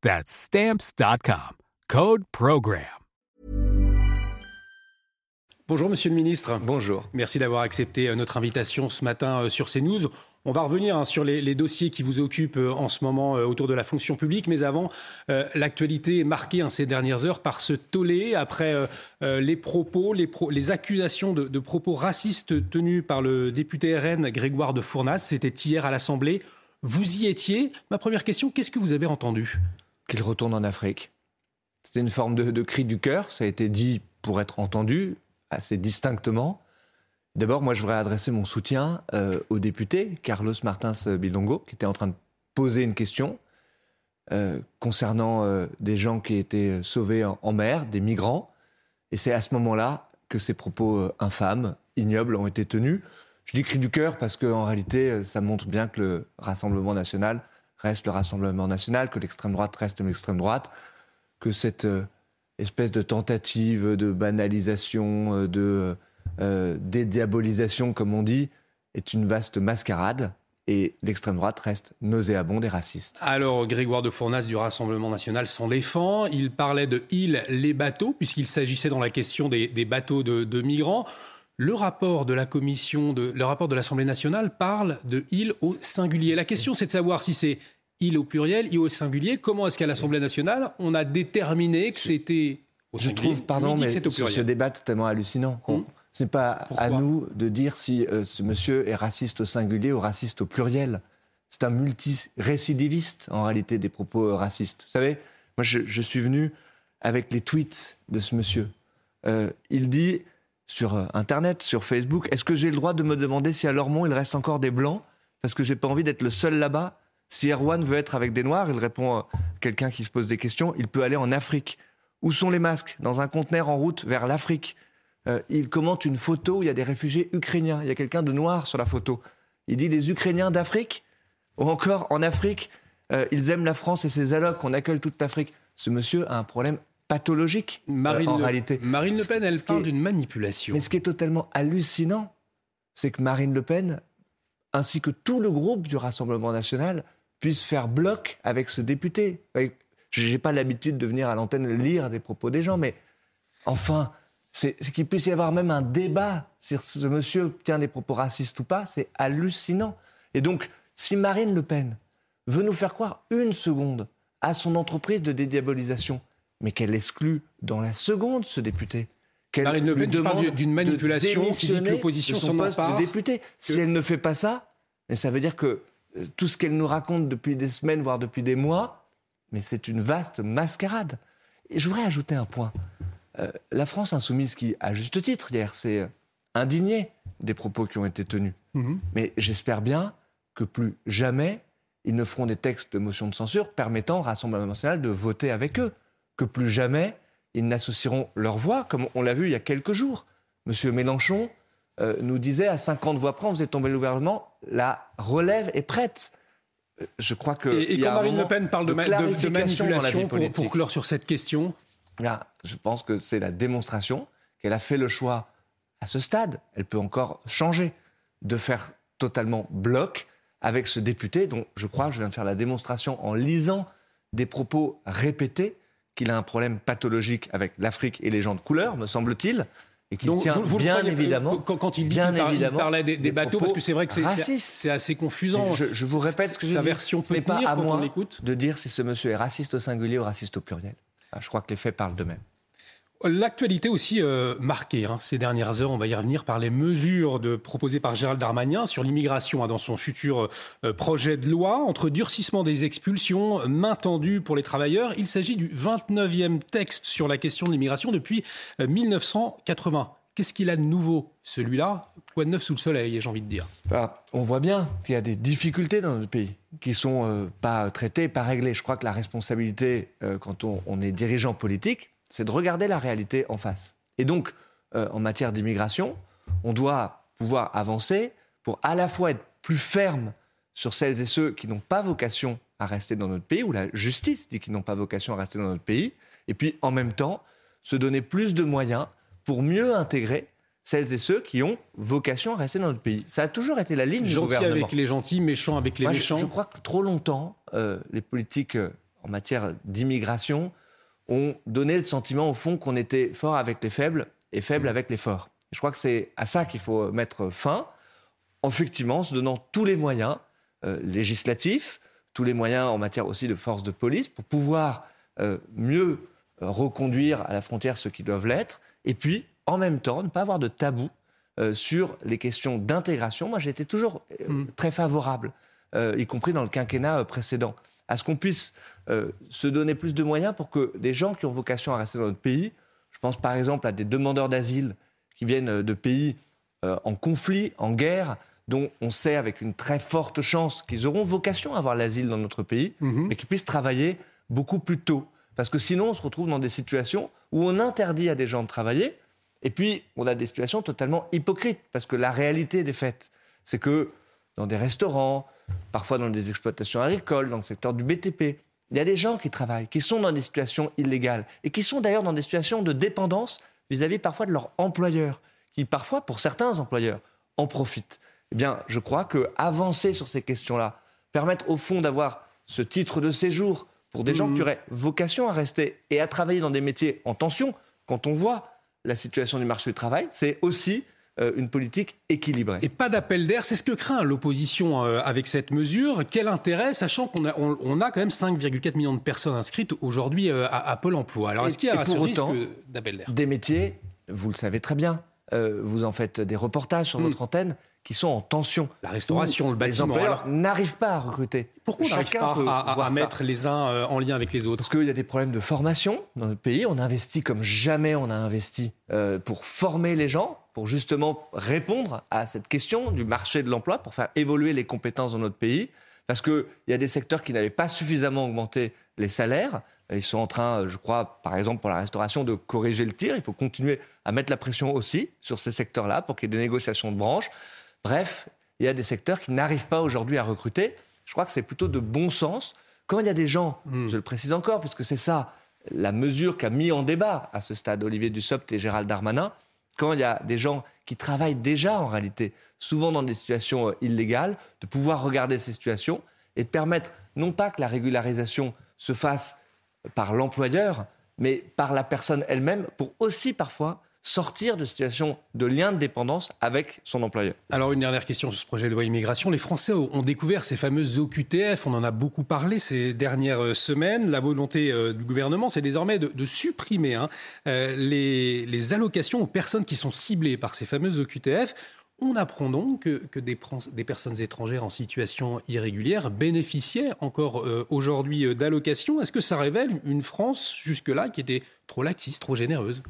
That's Stamps.com. Code Program. Bonjour Monsieur le Ministre. Bonjour. Merci d'avoir accepté euh, notre invitation ce matin euh, sur CNews. On va revenir hein, sur les, les, dossiers qui vous occupent euh, en ce moment autour de la fonction publique, mais avant, euh, l'actualité est marquée hein, ces dernières heures par ce tollé après euh, les propos, les, pro les accusations de, de, propos racistes tenus par le député RN Grégoire de Fournas. C'était hier à l'Assemblée. Vous y étiez. Ma première question, qu'est-ce que vous avez entendu? Qu'il retourne en Afrique. C'était une forme de, cri du cœur. Ça a été dit pour être entendu assez distinctement. D'abord, moi, je voudrais adresser mon soutien euh, au député Carlos Martins Bilongo, qui était en train de poser une question euh, concernant euh, des gens qui étaient sauvés en, en mer, des migrants. Et c'est à ce moment-là que ces propos infâmes, ignobles, ont été tenus. Je dis cri du cœur parce qu'en réalité, ça montre bien que le Rassemblement national reste le Rassemblement national, que l'extrême droite reste l'extrême droite, que cette euh, espèce de tentative de banalisation, de euh, dédiabolisation, comme on dit, est une vaste mascarade. Et l'extrême droite reste nauséabonde et raciste. Alors, Grégoire de Fournas du Rassemblement national s'en défend. Il parlait de îles, les bateaux, puisqu'il s'agissait dans la question des, bateaux de, migrants. Le rapport de la commission, le rapport de l'Assemblée nationale parle de îles au singulier. La question, c'est de savoir si c'est île au pluriel, île au singulier. Comment est-ce qu'à l'Assemblée nationale, on a déterminé que c'était au singulier Je trouve, pardon, mais ce débat totalement hallucinant. Ce n'est pas Pourquoi à nous de dire si euh, ce monsieur est raciste au singulier ou raciste au pluriel. C'est un multirécidiviste, en réalité, des propos euh, racistes. Vous savez, moi, je, je, suis venu avec les tweets de ce monsieur. Euh, il dit sur Internet, sur Facebook, est-ce que j'ai le droit de me demander si à Lormont, il reste encore des Blancs? Parce que j'ai pas envie d'être le seul là-bas. Si Erwan veut être avec des Noirs, il répond à quelqu'un qui se pose des questions, il peut aller en Afrique. Où sont les masques? Dans un conteneur en route vers l'Afrique euh, il commente une photo où il y a des réfugiés ukrainiens. Il y a quelqu'un de noir sur la photo. Il dit les Ukrainiens d'Afrique? Ou encore, en Afrique, euh, ils aiment la France et ses allocs, on accueille toute l'Afrique. Ce monsieur a un problème pathologique Marine euh, en le, réalité. Marine Le Pen, elle parle d'une manipulation. Mais ce qui est totalement hallucinant, c'est que Marine Le Pen, ainsi que tout le groupe du Rassemblement national, puisse faire bloc avec ce député. Je n'ai pas l'habitude de venir à l'antenne lire des propos des gens, mais enfin, c'est qu'il puisse y avoir même un débat sur ce monsieur tient des propos racistes ou pas, c'est hallucinant. Et donc, si Marine Le Pen veut nous faire croire une seconde à son entreprise de dédiabolisation, mais qu'elle exclut dans la seconde ce député, qu'elle Marine Le Pen demande d'une manipulation qui dit que l'opposition son poste de député. Que... Si elle ne fait pas ça, ça veut dire que tout ce qu'elle nous raconte depuis des semaines, voire depuis des mois, mais c'est une vaste mascarade. Et je voudrais ajouter un point. Euh, la France insoumise qui, à juste titre, hier, s'est indignée des propos qui ont été tenus. Mmh. Mais j'espère bien que plus jamais ils ne feront des textes de motion de censure permettant au Rassemblement national de voter avec eux. Que plus jamais ils n'associeront leur voix, comme on l'a vu il y a quelques jours. Monsieur Mélenchon euh, nous disait à 50 voix près, on faisait tomber le gouvernement, la relève est prête. Je crois que. Et, et quand Marine Le Pen parle de, de, de, de manipulation pour, pour clore sur cette question Là, je pense que c'est la démonstration qu'elle a fait le choix à ce stade, elle peut encore changer, de faire totalement bloc avec ce député dont je crois, je viens de faire la démonstration en lisant des propos répétés, qu'il a un problème pathologique avec l'Afrique et les gens de couleur, me semble-t-il. Et qu'il tient vous, vous bien croyez, évidemment. Quand, quand il dit qu'il par, il parlait des, des bateaux, parce que c'est vrai que c'est assez confusant. Je, je, vous répète ce que sa version n'est pas à moi de dire si ce monsieur est raciste au singulier ou raciste au pluriel. Je crois que les faits parlent d'eux-mêmes. L'actualité aussi euh, marquée hein, ces dernières heures, on va y revenir par les mesures proposées par Gérald Darmanin sur l'immigration hein, dans son futur euh, projet de loi, entre durcissement des expulsions, main tendue pour les travailleurs. Il s'agit du 29e texte sur la question de l'immigration depuis 1980. Euh, Qu'est-ce qu'il a de nouveau, celui-là? Quoi de neuf sous le soleil, j'ai envie de dire? Bah, On voit bien qu'il y a des difficultés dans notre pays qui sont pas traitées, pas réglées. Je crois que la responsabilité, quand on est dirigeant politique, c'est de regarder la réalité en face. Et donc, euh, en matière d'immigration, on doit pouvoir avancer pour à la fois être plus ferme sur celles et ceux qui n'ont pas vocation à rester dans notre pays, ou la justice dit qu'ils n'ont pas vocation à rester dans notre pays, et puis en même temps se donner plus de moyens pour mieux intégrer celles et ceux qui ont vocation à rester dans notre pays. Ça a toujours été la ligne du gouvernement. Gentil avec les gentils, méchant avec les méchants. Je, crois que trop longtemps, euh, les politiques euh, en matière d'immigration ont donné le sentiment, au fond, qu'on était fort avec les faibles et faible mmh. avec les forts. Je crois que c'est à ça qu'il faut mettre fin, effectivement, en se donnant tous les moyens euh, législatifs, tous les moyens en matière aussi de force de police, pour pouvoir euh, mieux euh, reconduire à la frontière ceux qui doivent l'être, et puis, en même temps, ne pas avoir de tabou sur les questions d'intégration. Moi, j'étais toujours mmh. très favorable, y compris dans le quinquennat précédent à ce qu'on puisse euh, se donner plus de moyens pour que des gens qui ont vocation à rester dans notre pays, je pense par exemple à des demandeurs d'asile qui viennent de pays euh, en conflit, en guerre, dont on sait avec une très forte chance qu'ils auront vocation à avoir l'asile dans notre pays, mhm. mais qui puissent travailler beaucoup plus tôt. Parce que sinon, on se retrouve dans des situations où on interdit à des gens de travailler, et puis on a des situations totalement hypocrites, parce que la réalité des faits, c'est que dans des restaurants, parfois dans des exploitations agricoles, dans le secteur du BTP. Il y a des gens qui travaillent, qui sont dans des situations illégales et qui sont d'ailleurs dans des situations de dépendance vis-à-vis parfois de leur employeur, qui parfois, pour certains employeurs, en profitent. Eh bien, je crois que avancer sur ces questions-là, permettre au fond d'avoir ce titre de séjour pour des gens qui mmh. auraient vocation à rester et à travailler dans des métiers en tension, quand on voit la situation du marché du travail, c'est aussi une politique équilibrée. Et pas d'appel d'air, c'est ce que craint l'opposition euh, avec cette mesure. Quel intérêt, sachant qu'on a, on, a quand même 5,4 millions de personnes inscrites aujourd'hui euh, à, Pôle emploi. Alors est-ce qu'il y a un risque d'appel d'air? Des métiers, vous le savez très bien, vous en faites des reportages sur hmm. votre antenne qui sont en tension. La restauration, le bâtiment. Les employeurs n'arrivent pas à recruter. Pourquoi n'arrive pas à, mettre les uns en lien avec les autres Parce qu'il y a des problèmes de formation dans notre pays. On investit comme jamais on a investi pour former les gens pour justement répondre à cette question du marché de l'emploi, pour faire évoluer les compétences dans notre pays. Parce qu'il y a des secteurs qui n'avaient pas suffisamment augmenté les salaires. Ils sont en train, je crois, par exemple pour la restauration, de corriger le tir. Il faut continuer à mettre la pression aussi sur ces secteurs-là pour qu'il y ait des négociations de branche. Bref, il y a des secteurs qui n'arrivent pas aujourd'hui à recruter. Je crois que c'est plutôt de bon sens. Quand il y a des gens, hmm. je le précise encore, puisque c'est ça la mesure qu'a mis en débat à ce stade Olivier Dussopt et Gérald Darmanin, quand il y a des gens qui travaillent déjà en réalité, souvent dans des situations euh, illégales, de pouvoir regarder ces situations et de permettre non pas que la régularisation se fasse par l'employeur, mais par la personne elle-même, pour aussi parfois sortir de situation de lien de dépendance avec son employeur. Alors une dernière question sur ce projet de loi immigration. Les Français ont découvert ces fameuses OQTF, on en a beaucoup parlé ces dernières euh, semaines. La volonté euh, du gouvernement, c'est désormais de, supprimer hein, euh, les, allocations aux personnes qui sont ciblées par ces fameuses OQTF. On apprend donc que, des, personnes étrangères en situation irrégulière bénéficiaient encore aujourd'hui d'allocations. Est-ce que ça révèle une France jusque-là qui était trop laxiste, trop généreuse?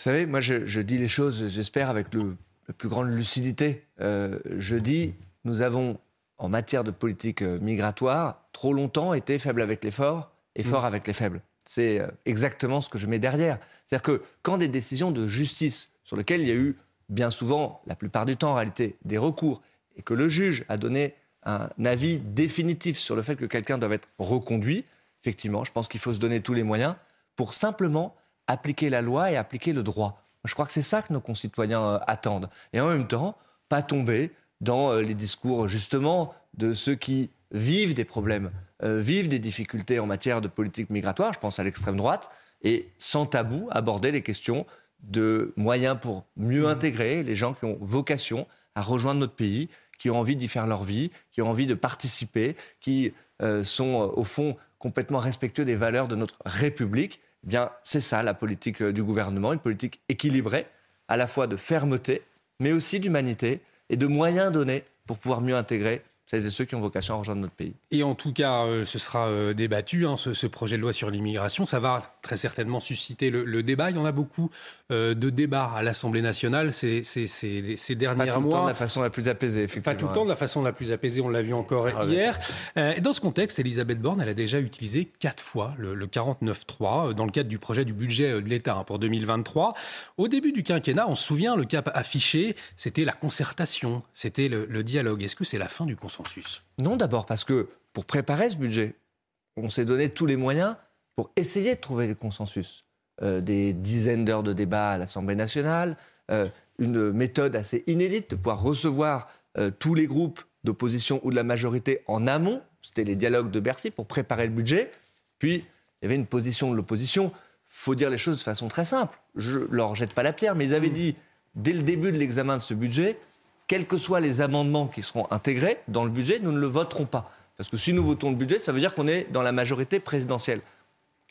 Vous savez, moi, je, dis les choses, j'espère, avec le, la plus grande lucidité. Euh, je dis, nous avons, en matière de politique euh, migratoire, trop longtemps été faibles avec les forts et forts mm. avec les faibles. C'est euh, exactement ce que je mets derrière. C'est-à-dire que quand des décisions de justice, sur lesquelles il y a eu bien souvent, la plupart du temps en réalité, des recours, et que le juge a donné un avis définitif sur le fait que quelqu'un doit être reconduit, effectivement, je pense qu'il faut se donner tous les moyens pour simplement appliquer la loi et appliquer le droit. Je crois que c'est ça que nos concitoyens euh, attendent. Et en même temps, pas tomber dans euh, les discours justement de ceux qui vivent des problèmes, euh, vivent des difficultés en matière de politique migratoire, je pense à l'extrême droite, et sans tabou aborder les questions de moyens pour mieux mmh. intégrer les gens qui ont vocation à rejoindre notre pays, qui ont envie d'y faire leur vie, qui ont envie de participer, qui sont au fond complètement respectueux des valeurs de notre République Eh bien, c'est ça la politique du gouvernement, une politique équilibrée, à la fois de fermeté, mais aussi d'humanité et de moyens donnés pour pouvoir mieux intégrer celles et ceux qui ont vocation à rejoindre notre pays. Et en tout cas, euh, ce sera euh, débattu, hein, ce, projet de loi sur l'immigration. Ça va très certainement susciter le, débat. Il y en a beaucoup euh, de débats à l'Assemblée nationale ces, ces, ces, ces derniers mois. Pas tout le temps de la façon la plus apaisée, effectivement. Pas tout le temps de la façon la plus apaisée, on l'a vu encore ah, hier. dans ce contexte, Elisabeth Borne, elle a déjà utilisé quatre fois le, le 49.3 dans le cadre du projet du budget de l'État hein, pour 2023. Au début du quinquennat, on se souvient, le cap affiché, c'était la concertation, c'était le, le dialogue. Est-ce que c'est la fin du consensus? Non, d'abord parce que pour préparer ce budget, on s'est donné tous les moyens pour essayer de trouver le consensus. Euh, des dizaines d'heures de débat à l'Assemblée nationale, euh, une méthode assez inédite de pouvoir recevoir euh, tous les groupes d'opposition ou de la majorité en amont. C'était les dialogues de Bercy pour préparer le budget. Puis, il y avait une position de l'opposition. faut dire les choses de façon très simple. Je leur jette pas la pierre, mais ils avaient mmh. dit, dès le début de l'examen de ce budget, quels que soient les amendements qui seront intégrés dans le budget, nous ne le voterons pas. Parce que si nous votons le budget, ça veut dire qu'on est dans la majorité présidentielle.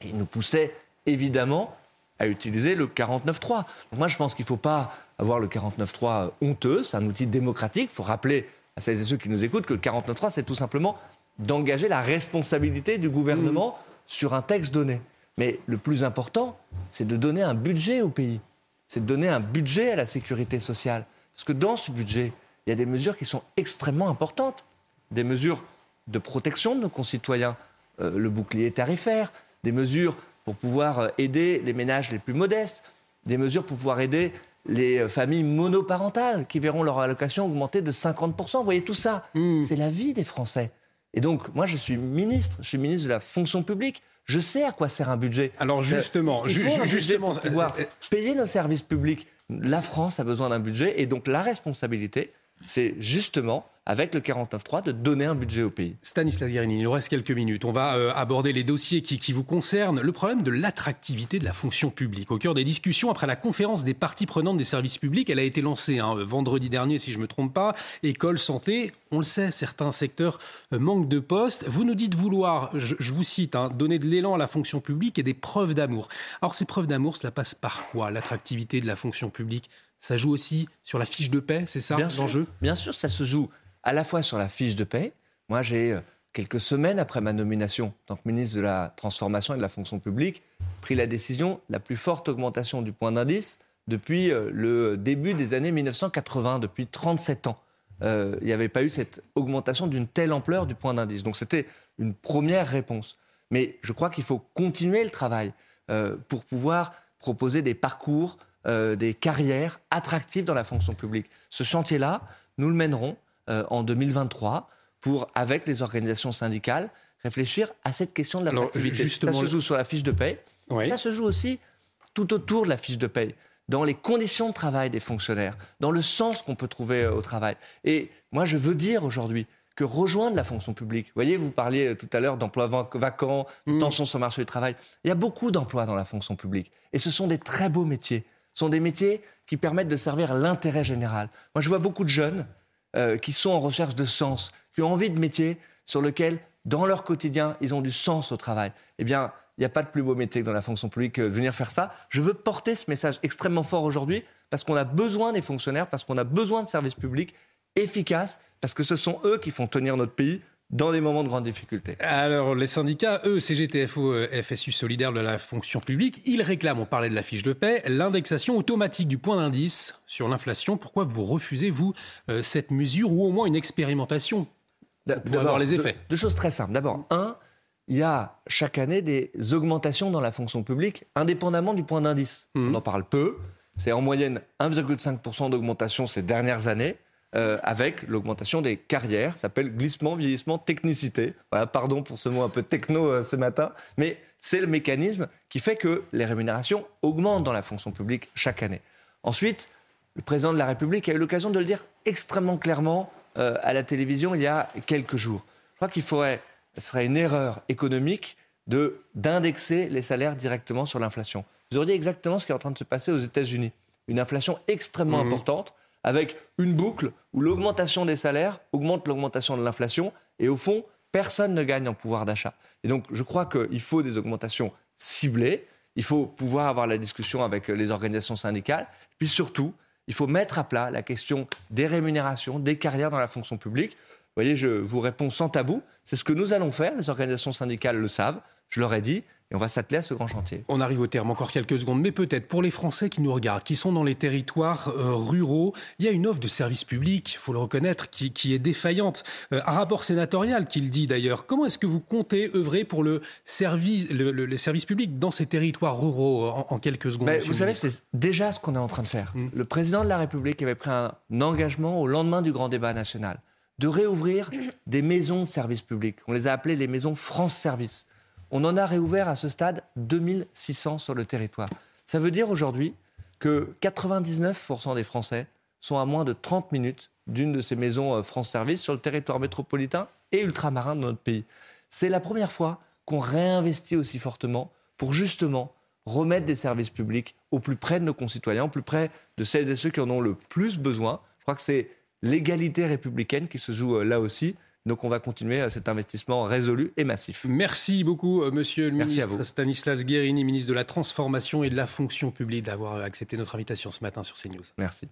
Et il nous poussait évidemment à utiliser le 49.3. Donc moi, je pense qu'il ne faut pas avoir le 49.3 honteux. C'est un outil démocratique. Il faut rappeler à celles et ceux qui nous écoutent que le 49.3, c'est tout simplement d'engager la responsabilité du gouvernement mmh. sur un texte donné. Mais le plus important, c'est de donner un budget au pays. C'est de donner un budget à la sécurité sociale. Parce que dans ce budget, il y a des mesures qui sont extrêmement importantes. Des mesures de protection de nos concitoyens, euh, le bouclier tarifaire, des mesures pour pouvoir euh, aider les ménages les plus modestes, des mesures pour pouvoir aider les euh, familles monoparentales qui verront leur allocation augmenter de 50%. Vous voyez, tout ça, hmm. c'est la vie des Français. Et donc, moi, je suis ministre, je suis ministre de la fonction publique. Je sais à quoi sert un budget. Alors justement, il faut justement, pour pouvoir payer nos services publics la France a besoin d'un budget et donc la responsabilité, c'est justement avec le 49.3 de donner un budget au pays. Stanislas Guérini, il nous reste quelques minutes. On va euh, aborder les dossiers qui, vous concernent. Le problème de l'attractivité de la fonction publique. Au cœur des discussions après la conférence des parties prenantes des services publics, elle a été lancée hein, vendredi dernier, si je ne me trompe pas. École, santé, on le sait, certains secteurs euh, manquent de postes. Vous nous dites vouloir, je, vous cite, hein, donner de l'élan à la fonction publique et des preuves d'amour. Alors ces preuves d'amour, cela passe par quoi? L'attractivité de la fonction publique ça joue aussi sur la fiche de paix, c'est ça l'enjeu? Bien sûr, ça se joue à la fois sur la fiche de paie. Moi, j'ai, euh, quelques semaines après ma nomination en tant que ministre de la Transformation et de la Fonction publique, pris la décision, la plus forte augmentation du point d'indice depuis euh, le début des années 1980, depuis 37 ans. Euh, il n'y avait pas eu cette augmentation d'une telle ampleur du point d'indice. Donc c'était une première réponse. Mais je crois qu'il faut continuer le travail pour pouvoir proposer des parcours, des carrières attractives dans la fonction publique. Ce chantier-là, nous le mènerons euh, en 2023 pour, avec les organisations syndicales, réfléchir à cette question de l'attractivité. Ça se joue sur la fiche de paie. Ça se joue aussi tout autour de la fiche de paie dans les conditions de travail des fonctionnaires, dans le sens qu'on peut trouver euh, au travail. Et moi, je veux dire aujourd'hui que rejoindre la fonction publique, vous voyez, vous parliez euh, tout à l'heure d'emplois vacants, de mm. tensions sur le marché du travail, il y a beaucoup d'emplois dans la fonction publique. Et ce sont des très beaux métiers. Ce sont des métiers qui permettent de servir l'intérêt général. Moi, je vois beaucoup de jeunes euh, qui sont en recherche de sens, qui ont envie de métiers sur lesquels, dans leur quotidien, ils ont du sens au travail. Eh bien, il n'y a pas de plus beau métier que dans la fonction publique que venir faire ça. Je veux porter ce message extrêmement fort aujourd'hui parce qu'on a besoin des fonctionnaires, parce qu'on a besoin de services publics efficaces, parce que ce sont eux qui font tenir notre pays dans des moments de grande difficulté. Alors, les syndicats, eux, CGTFO, euh, FSU Solidaire de la fonction publique, ils réclament, on parlait de la fiche de paix, l'indexation automatique du point d'indice sur l'inflation. Pourquoi vous refusez, vous, euh, cette mesure ou au moins une expérimentation pour avoir les effets? deux, choses très simples. D'abord, un, il y a chaque année des augmentations dans la fonction publique, indépendamment du point d'indice. Mmh. On en parle peu. C'est en moyenne 1,5% d'augmentation ces dernières années. Euh, avec l'augmentation des carrières. Ça s'appelle glissement, vieillissement, technicité. Voilà, pardon pour ce mot un peu techno euh, ce matin, mais c'est le mécanisme qui fait que les rémunérations augmentent dans la fonction publique chaque année. Ensuite, le président de la République a eu l'occasion de le dire extrêmement clairement euh, à la télévision il y a quelques jours. Je crois qu'il faudrait, ce serait une erreur économique de d'indexer les salaires directement sur l'inflation. Vous auriez exactement ce qui est en train de se passer aux États-Unis. Une inflation extrêmement mmh. importante avec une boucle où l'augmentation des salaires augmente l'augmentation de l'inflation et au fond, personne ne gagne en pouvoir d'achat. Et donc, je crois qu'il faut des augmentations ciblées. Il faut pouvoir avoir la discussion avec les organisations syndicales. Puis surtout, il faut mettre à plat la question des rémunérations, des carrières dans la fonction publique. Vous voyez, je vous réponds sans tabou. C'est ce que nous allons faire. Les organisations syndicales le savent. Je leur ai dit. Et on va s'atteler à ce grand chantier. On arrive au terme, encore quelques secondes, mais peut-être pour les Français qui nous regardent, qui sont dans les territoires euh, ruraux, il y a une offre de service public, il faut le reconnaître, qui, est défaillante. Euh, un rapport sénatorial qui le dit d'ailleurs. Comment est-ce que vous comptez œuvrer pour le service, le, service public dans ces territoires ruraux en, quelques secondes Vous savez, c'est déjà ce qu'on est en train de faire. Hmm. Le président de la République avait pris un engagement au lendemain du grand débat national de réouvrir des maisons de service public. On les a appelées les maisons France Service. On en a réouvert à ce stade 2600 sur le territoire. Ça veut dire aujourd'hui que 99% des Français sont à moins de 30 minutes d'une de ces maisons euh, France Service sur le territoire métropolitain et ultramarin de notre pays. C'est la première fois qu'on réinvestit aussi fortement pour justement remettre des services publics au plus près de nos concitoyens, au plus près de celles et ceux qui en ont le plus besoin. Je crois que c'est l'égalité républicaine qui se joue euh, là aussi. Donc on va continuer euh, cet investissement résolu et massif. Merci beaucoup, euh, monsieur le ministre Stanislas Guérini, ministre de la Transformation et de la Fonction publique, d'avoir accepté notre invitation ce matin sur CNews. Merci.